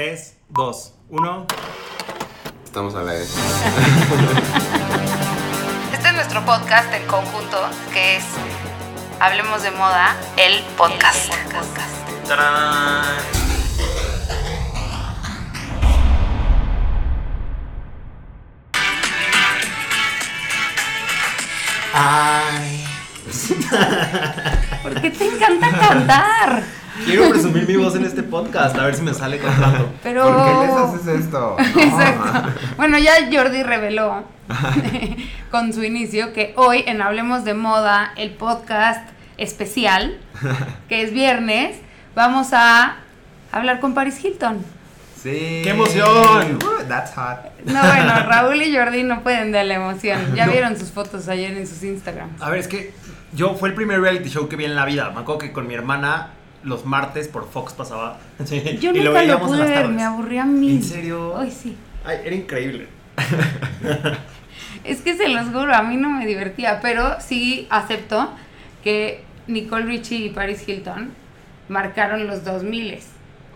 3, 2, 1. Estamos a la vez. Este es nuestro podcast en conjunto, que es Hablemos de Moda, el podcast. ¡Tarán! Ay. ¿Por qué te encanta cantar? Quiero presumir mi voz en este podcast, a ver si me sale cantando. Pero... ¿Por qué les haces esto? No. Exacto. Bueno, ya Jordi reveló con su inicio que hoy en Hablemos de Moda, el podcast especial, que es viernes, vamos a hablar con Paris Hilton. Sí. ¡Qué emoción! Uh, that's hot. No, bueno, Raúl y Jordi no pueden de la emoción. Ya No. vieron sus fotos ayer en sus Instagrams. A ver, es que yo fue el primer reality show que vi en la vida. Me acuerdo que con mi hermana los martes por Fox pasaba. Sí, Yo y nunca lo veíamos en pude las ver, tardes. me aburría a mí. ¿En serio? Ay, sí. Ay, era increíble. Es que se los juro, a mí no me divertía, pero sí acepto que Nicole Richie y Paris Hilton marcaron los 2000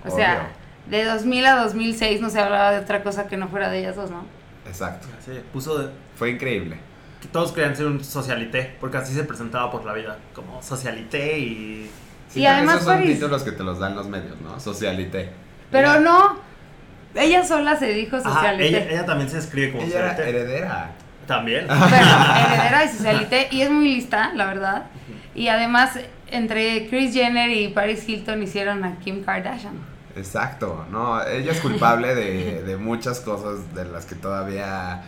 O sea, de 2000 a 2006 no se hablaba de otra cosa que no fuera de ellas dos, ¿no? Exacto. Sí, puso de, Fue increíble. que todos querían ser un socialité, porque así se presentaba por la vida, como socialité y... Sí, Y además esos son Paris- títulos que te los dan los medios, ¿no? Socialité. Pero no, ella sola se dijo Ajá, socialité. ella, ella también se escribe como Ella era heredera. También. Bueno, heredera y socialité, y es muy lista, la verdad. Y además, entre Kris Jenner y Paris Hilton hicieron a Kim Kardashian. Exacto, no, ella es culpable de, de muchas cosas de las que todavía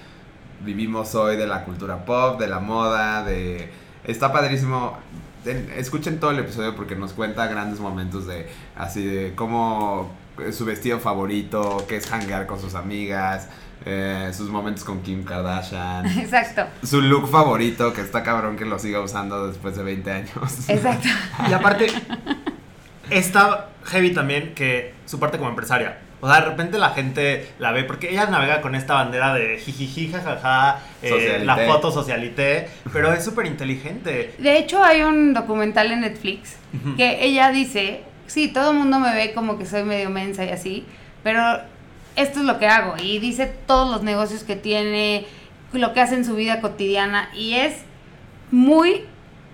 vivimos hoy, de la cultura pop, de la moda, de... Está padrísimo. Escuchen todo el episodio porque nos cuenta grandes momentos de así de cómo eh, su vestido favorito, qué es hangar con sus amigas, eh, sus momentos con Kim Kardashian, Exacto, su look favorito que está cabrón que lo siga usando después de 20 años. exacto. Y aparte, está heavy también que su parte como empresaria. O sea, de repente la gente la ve, porque ella navega con esta bandera de jijiji, jajaja, eh, la foto socialité, pero es súper inteligente. De hecho, hay un documental en Netflix que ella dice, sí, todo el mundo me ve como que soy medio mensa y así, pero esto es lo que hago. Y dice todos los negocios que tiene, lo que hace en su vida cotidiana y es muy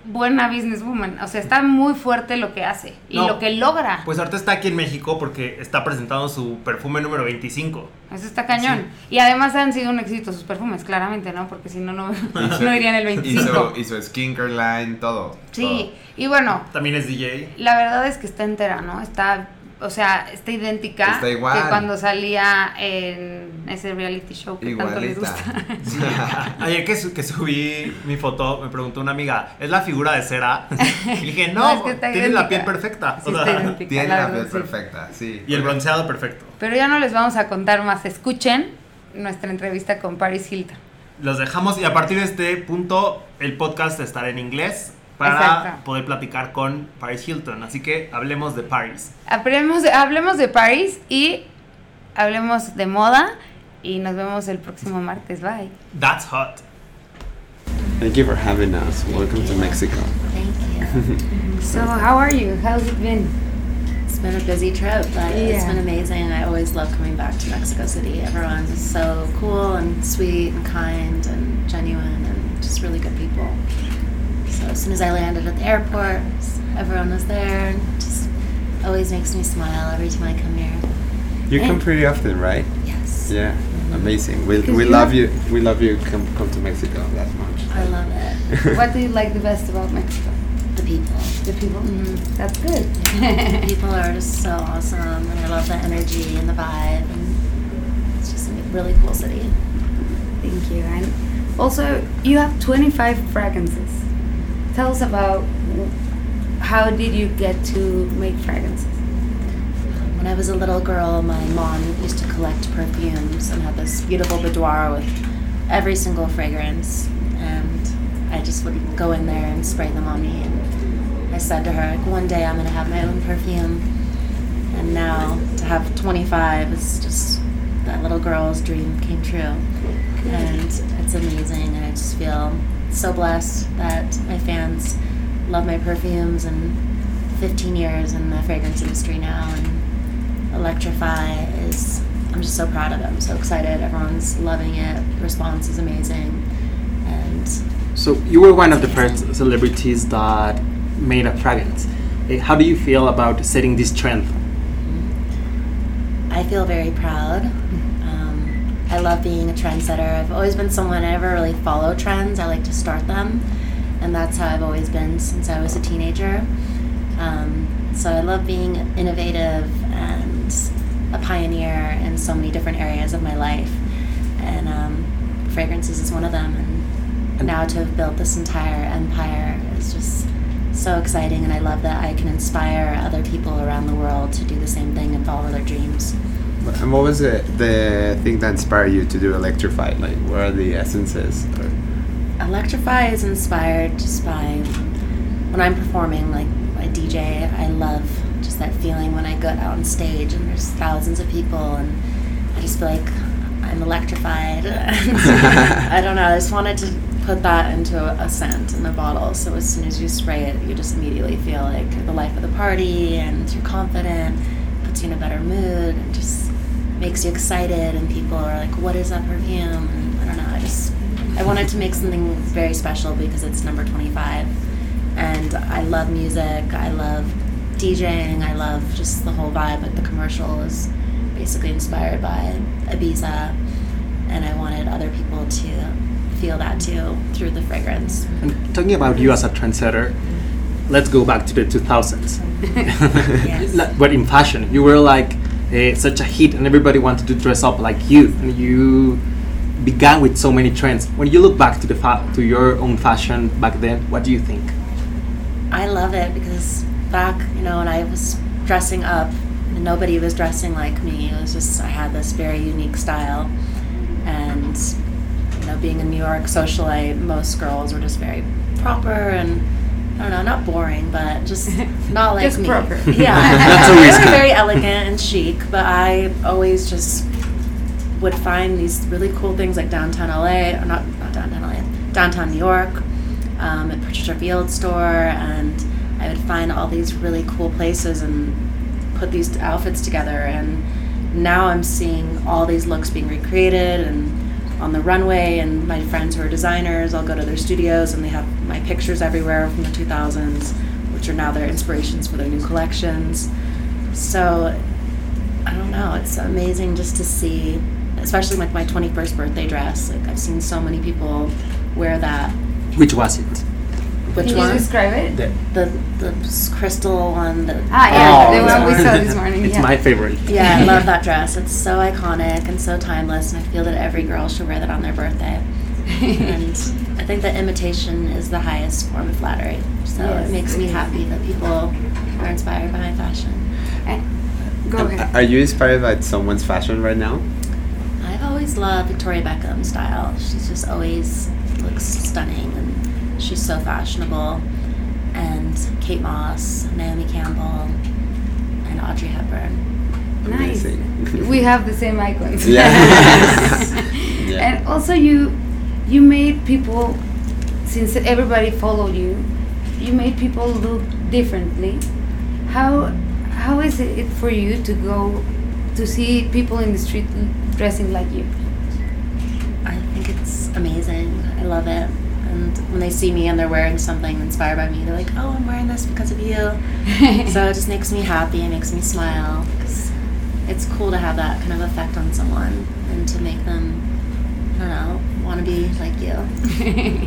buena businesswoman. O sea, está muy fuerte lo que hace y No. lo que logra. Pues ahorita está aquí en México porque está presentando su perfume número 25. Eso está cañón. Y además han sido un éxito sus perfumes, claramente, ¿no? Porque si no, no, no irían el Y 25. su, y su skincare line, todo. Sí, y bueno, También es DJ. La verdad es que está entera, ¿no? Está, o sea, está idéntica Está igual. que cuando salía en ese reality show que tanto les gusta. Ayer que, su- que subí mi foto, me preguntó una amiga, ¿es la figura de cera? Y dije, No, no, es que está tiene la piel perfecta. Sí, O está sea, idéntica, Tiene la piel sí. perfecta, sí. y el bronceado perfecto. Pero ya no les vamos a contar más. Escuchen nuestra entrevista con Paris Hilton. Los dejamos y a partir de este punto el podcast estará en inglés para Exacto. poder platicar con Paris Hilton. Así que hablemos de Paris. Hablemos de, hablemos de Paris y hablemos de moda. Y nos vemos el próximo martes. Bye. That's hot. Thank you for having us. Welcome to Mexico. Thank you. So, how are you? How's it been? It's been a busy trip, but it's been amazing. I always love coming back to Mexico City. Everyone's so cool and sweet and kind and genuine and just really good people. So as soon as I landed at the airport, everyone was there and just always makes me smile every time I come here. You come pretty often, right? Yes. Yeah, amazing. We, we you love you. We love you. Come come to Mexico that much. I love it. What do you like the best about Mexico? The people. The people? Mhm. That's good. The people are just so awesome and I love the energy and the vibe and it's just a really cool city. Thank you. And also, you have 25 fragrances. Tell us about how did you get to make fragrances? When I was a little girl, my mom used to collect perfumes and had this beautiful boudoir with every single fragrance. And I just would go in there and spray them on me. And I said to her, like, one day I'm going to have my own perfume. And now to have 25 is just that little girl's dream came true. And it's amazing. And I just feel so blessed that my fans love my perfumes and 15 years in the fragrance industry now. And Electrify is, I'm just so proud of it. I'm so excited. Everyone's loving it. The response is amazing. And So you were one of the first celebrities that made a fragrance. Eh, How do you feel about setting this trend? I feel very proud. I love being a trendsetter. I've always been someone I never really follow trends. I like to start them, and that's how I've always been since I was a teenager. Um, so I love being innovative and a pioneer in so many different areas of my life, and um, fragrances is one of them. And, And- now to have built this entire empire is just so exciting, and I love that I can inspire other people around the world to do the same thing and follow their dreams. And what was it, the thing that inspired you to do Electrify? Like, what are the essences? Or, Electrify is inspired just by when I'm performing, like a DJ. I love just that feeling when I go out on stage and there's thousands of people, and I just feel like I'm electrified. I don't know. I just wanted to put that into a, scent in a bottle, so as soon as you spray it, you just immediately feel like the life of the party, and you're confident, puts you in a better mood, and just makes you excited. And people are like, "What is that perfume?" And I don't know. I just I wanted to make something very special because it's number 25. And I love music, I love DJing, I love just the whole vibe. Like the commercial is basically inspired by Ibiza, and I wanted other people to feel that too through the fragrance. And talking about you as a trendsetter, let's go back to the 2000s. Yes. But in fashion, you were like such a hit, and everybody wanted to dress up like you. And you began with so many trends. When you look back to the to your own fashion back then, what do you think? I love it because back, you know, when I was dressing up, nobody was dressing like me. It was just I had this very unique style, and you know, being a New York socialite, most girls were just very proper and I don't know, not boring, but just not like Just me. proper. Yeah, That's they always were good. very elegant and chic, but I always just would find these really cool things like downtown LA, or not not downtown LA, downtown New York, um, at Patricia Field store, and I would find all these really cool places and put these outfits together. And now I'm seeing all these looks being recreated and on the runway. And my friends who are designers, I'll go to their studios and they have my pictures everywhere from the 2000s, which are now their inspirations for their new collections. So I don't know. It's amazing just to see, especially like my 21st birthday dress. Like I've seen so many people wear that. Which was it? Which Can one? you describe it? The, The the crystal one. The, Ah, yeah, Oh, the this one we saw this morning. it's yeah. my favorite. yeah, I love that dress. It's so iconic and so timeless, and I feel that every girl should wear that on their birthday. and I think that imitation is the highest form of flattery. So Yes. it makes me happy that people are inspired by my fashion. Go Um, ahead. Are you inspired by someone's fashion right now? I've always loved Victoria Beckham style. She's just always looks stunning and she's so fashionable. And Kate Moss, Naomi Campbell, and Audrey Hepburn. Nice. Amazing. We have the same icons. Yeah. Yeah. And also you you made people since everybody followed you, you made people look differently. How how is it for you to go to see people in the street dressing like you? I think it's amazing. I love it. And when they see me and they're wearing something inspired by me, they're like, "Oh, I'm wearing this because of you." so it just makes me happy. It makes me smile. 'cause it's cool to have that kind of effect on someone and to make them, I don't know, want to be like you.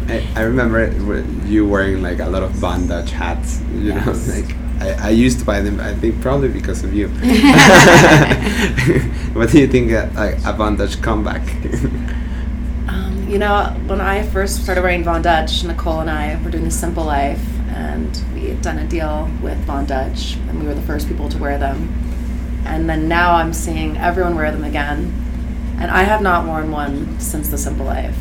I, I remember it with you wearing like a lot of bandage hats. You know, like I, I used to buy them. I think probably because of you. what do you think uh, like a bondage comeback? You know, when I first started wearing Von Dutch, Nicole and I were doing the Simple Life, and we had done a deal with Von Dutch, and we were the first people to wear them. And then now I'm seeing everyone wear them again, and I have not worn one since the Simple Life.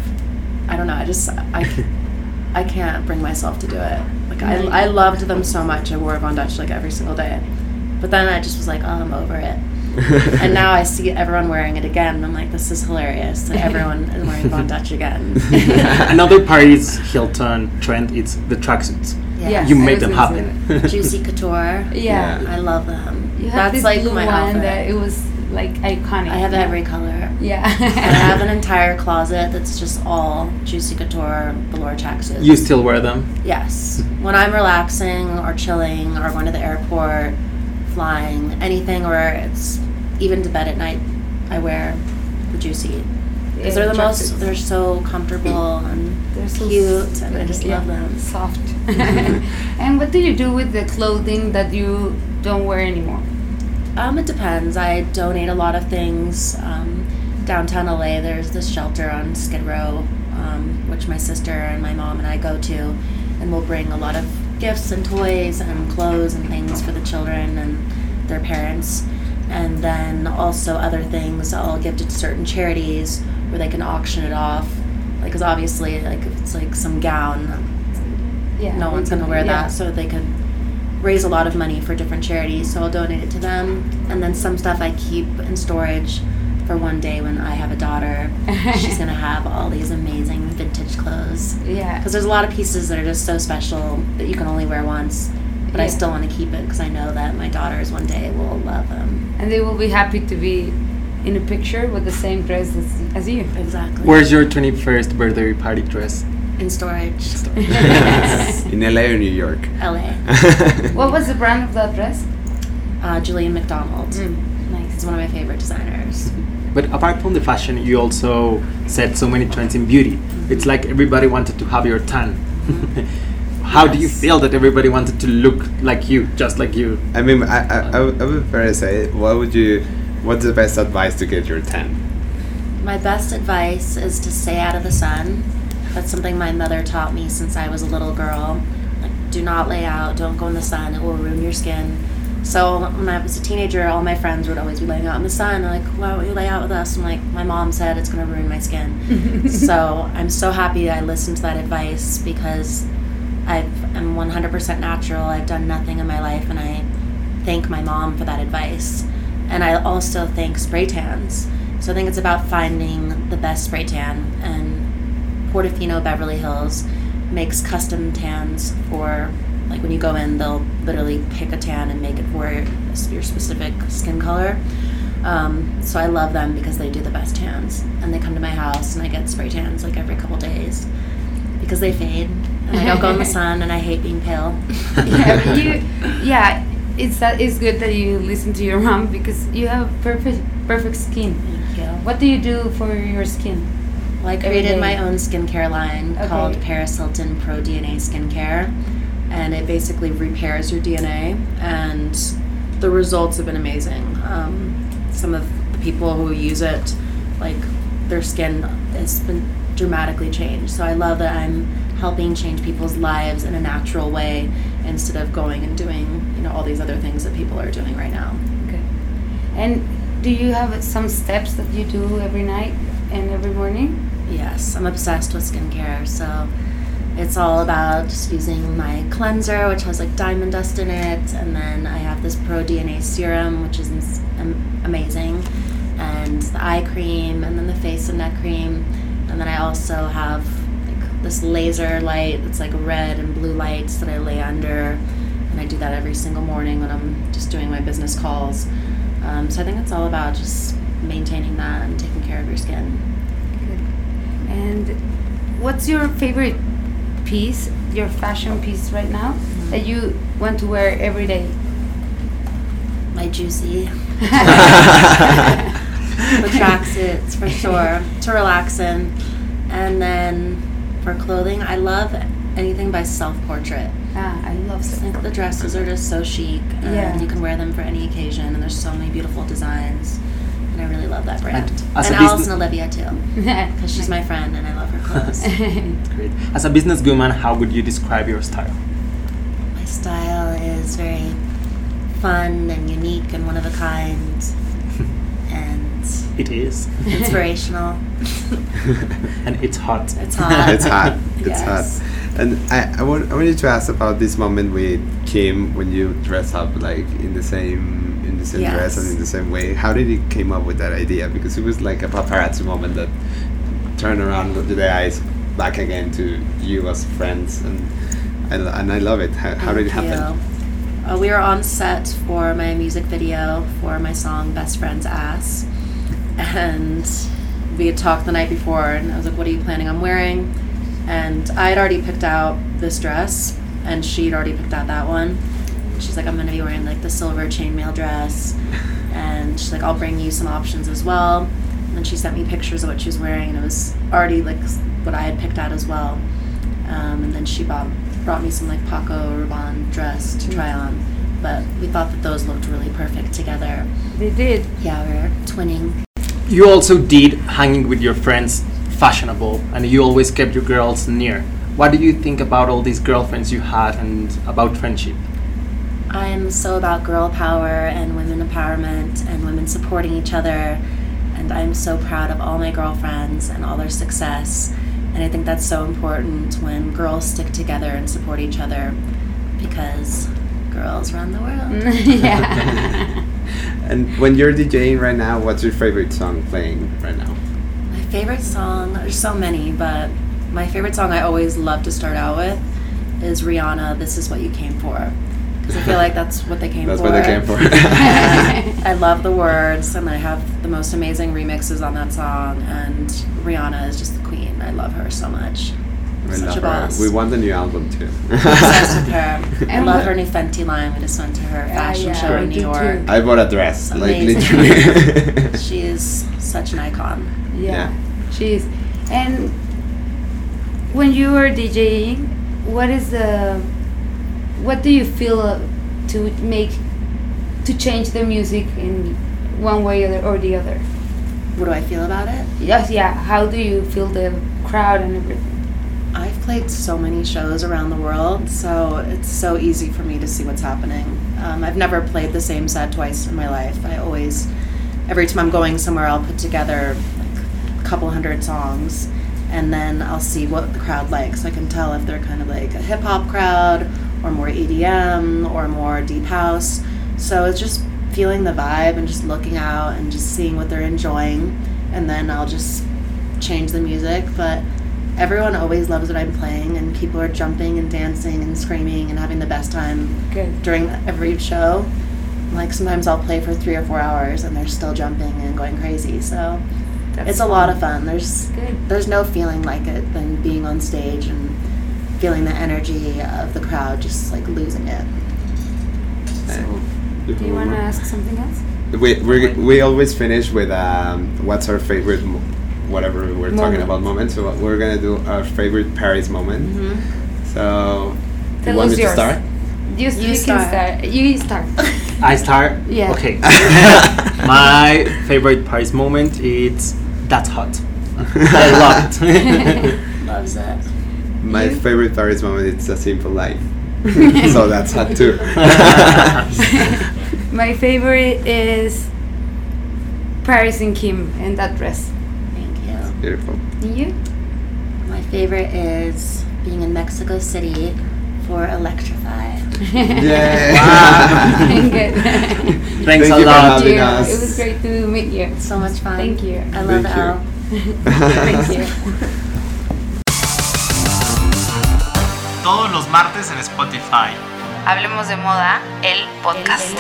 I don't know. I just I, I can't bring myself to do it. Like I, I loved them so much. I wore Von Dutch like every single day, but then I just was like, oh, I'm over it. and now I see everyone wearing it again. I'm like, this is hilarious. Like everyone is wearing Von Dutch again. Another Paris Hilton trend is the tracksuits. Yeah, You made them happen. Juicy Couture. Yeah. I love them. You have That's this like blue my one outfit. that it was like iconic. I have yeah. every color. Yeah. I have an entire closet that's just all Juicy Couture velour tracksuits. You still wear them? Yes. When I'm relaxing or chilling or going to the airport, flying, anything where it's even to bed at night, I wear the Juicy. Because they're the most, they're so comfortable and They're so cute, and I just yeah, love them. Soft. and what do you do with the clothing that you don't wear anymore? Um, it depends. I donate a lot of things. Um, downtown LA, there's this shelter on Skid Row, um, which my sister and my mom and I go to, and we'll bring a lot of gifts and toys and clothes and things for the children and their parents. And then also other things I'll give to certain charities where they can auction it off. Like, because obviously, like if it's like some gown, Yeah. no one's gonna wear that, so they could raise a lot of money for different charities. So I'll donate it to them, and then some stuff I keep in storage for one day when I have a daughter. She's gonna have all these amazing vintage clothes Yeah. because there's a lot of pieces that are just so special that you can only wear once. But I still want to keep it because I know that my daughters one day will love them. And they will be happy to be in a picture with the same dress as, as you. Exactly. Where's your 21st birthday party dress? in storage? In LA or New York? LA. What was the brand of that dress? Uh, Julien Macdonald. Mm, He's one of my favorite designers. But apart from the fashion, you also set so many trends in beauty. It's like everybody wanted to have your tan. How do you feel that everybody wanted to look like you, just like you? I mean, I, I, I would I would fair say, what would you, what's the best advice to get your tan? My best advice is to stay out of the sun. That's something my mother taught me since I was a little girl. Like, do not lay out, don't go in the sun, it will ruin your skin. So when I was a teenager, all my friends would always be laying out in the sun. They're like, why don't you lay out with us? I'm like, my mom said it's gonna ruin my skin. so I'm so happy I listened to that advice because I'm 100% natural. I've done nothing in my life, and I thank my mom for that advice. And I also thank spray tans. So I think it's about finding the best spray tan. And Portofino Beverly Hills makes custom tans for, like when you go in, they'll literally pick a tan and make it for your specific skin color. Um, so I love them because they do the best tans. And they come to my house, and I get spray tans like every couple days because they fade. And I don't go in the sun, and I hate being pale. yeah, you, yeah, it's that it's good that you listen to your mom because you have perfect perfect skin. Thank you. What do you do for your skin? Well, I created my own skincare line Okay. called Paris Hilton Pro DNA Skincare, and it basically repairs your DNA, and the results have been amazing. Um, some of the people who use it, like their skin has been dramatically changed. So I love that I'm helping change people's lives in a natural way instead of going and doing you know all these other things that people are doing right now. Okay. And do you have some steps that you do every night and every morning? Yes, I'm obsessed with skincare. So it's all about just using my cleanser, which has like diamond dust in it, and then I have this Pro DNA serum, which is amazing, and the eye cream, and then the face and neck cream, and then I also have like this laser light that's like red and blue lights that I lay under, and I do that every single morning when I'm just doing my business calls. Um, so I think it's all about just maintaining that and taking care of your skin. And what's your favorite piece, your fashion piece right now that you want to wear every day? my juicy. the tracksuits for sure to relax in, and then for clothing, I love anything by Self Portrait. Ah, I love I think the dresses are just so chic, and Yeah. you can wear them for any occasion, and there's so many beautiful designs, and I really love that brand. And And, as a Alice business- and Olivia too, because she's my friend and I love her clothes. Great. As a businesswoman, how would you describe your style? my style is very fun and unique and one of a kind, and It is. inspirational. and it's hot. It's hot. it's hot. It's Yes. hot. And I, I, want, I wanted to ask about this moment with Kim when you dress up like in the same in the same dress and in the same way. How did he came up with that idea? Because it was like a paparazzi moment that turned around the eyes back again to you as friends and I, and I love it. How, how did it happen? you. Uh, we were on set for my music video for my song Best Friend's Ass. And we had talked the night before, and I was like, What are you planning on wearing? And I had already picked out this dress, and she'd already picked out that one. She's like, I'm gonna be wearing like the silver chainmail dress. And she's like, I'll bring you some options as well. And then she sent me pictures of what she was wearing, and it was already like what I had picked out as well. Um, and then she bought, brought me some like Paco Rabanne dress to try on. But we thought that those looked really perfect together. They did. Yeah, we're twinning. You also did hanging with your friends fashionable, and you always kept your girls near. What do you think about all these girlfriends you had and about friendship? I'm so about girl power and women empowerment and women supporting each other. And I'm so proud of all my girlfriends and all their success. And I think that's so important when girls stick together and support each other because girls run the world. yeah. And when you're DJing right now, what's your favorite song playing right now? My favorite song, there's so many, but my favorite song I always love to start out with is Rihanna, This Is What You Came For. Because I feel like that's what they came That's for. what they came for. I love the words, and I have the most amazing remixes on that song. And Rihanna is just the queen. I love her so much. We Such love a her. We want the new album too. Obsessed with her. I And love what- her new Fenty line. We just went to her fashion yeah, show we in New York. too. I bought a dress, like Amazing. literally. She is such an icon. Yeah, she is. And when you were DJing, what is the what do you feel uh, to make to change the music in one way or the, or the other? What do I feel about it? Yes, yeah. How do you feel the crowd and everything? Played so many shows around the world, so it's so easy for me to see what's happening. Um, I've never played the same set twice in my life. I always, every time I'm going somewhere, I'll put together like a couple hundred songs, and then I'll see what the crowd likes. I can tell if they're kind of like a hip hop crowd, or more EDM, or more deep house. So it's just feeling the vibe and just looking out and just seeing what they're enjoying, and then I'll just change the music. But everyone always loves what I'm playing, and people are jumping and dancing and screaming and having the best time Good. during every show. Like sometimes I'll play for three or four hours, and they're still jumping and going crazy. So That's it's a lot of fun. There's Good. there's no feeling like it than being on stage and feeling the energy of the crowd, just like losing it. So, do you want to ask something else? we we we always finish with um, what's our favorite mo- whatever we're talking about moment. So we're gonna do our favorite Paris moment. Mm-hmm. So you want us me to start? You, You you, start. can start. You start. I start. Yeah. Okay. My favorite Paris moment is that's hot. I love it. Loves it. My You? favorite Paris moment is a simple life. so that's hot too. My favorite is Paris and Kim in that dress. Thank you. Beautiful. And you? My favorite is being in Mexico City for Electrify. Yeah. Good. Thanks Thank a you for lot. us. it was great to meet you. So much fun. Thank you. I love Thank you. Elle. Thank you. Todos los martes en Spotify. Hablemos de moda, el podcast.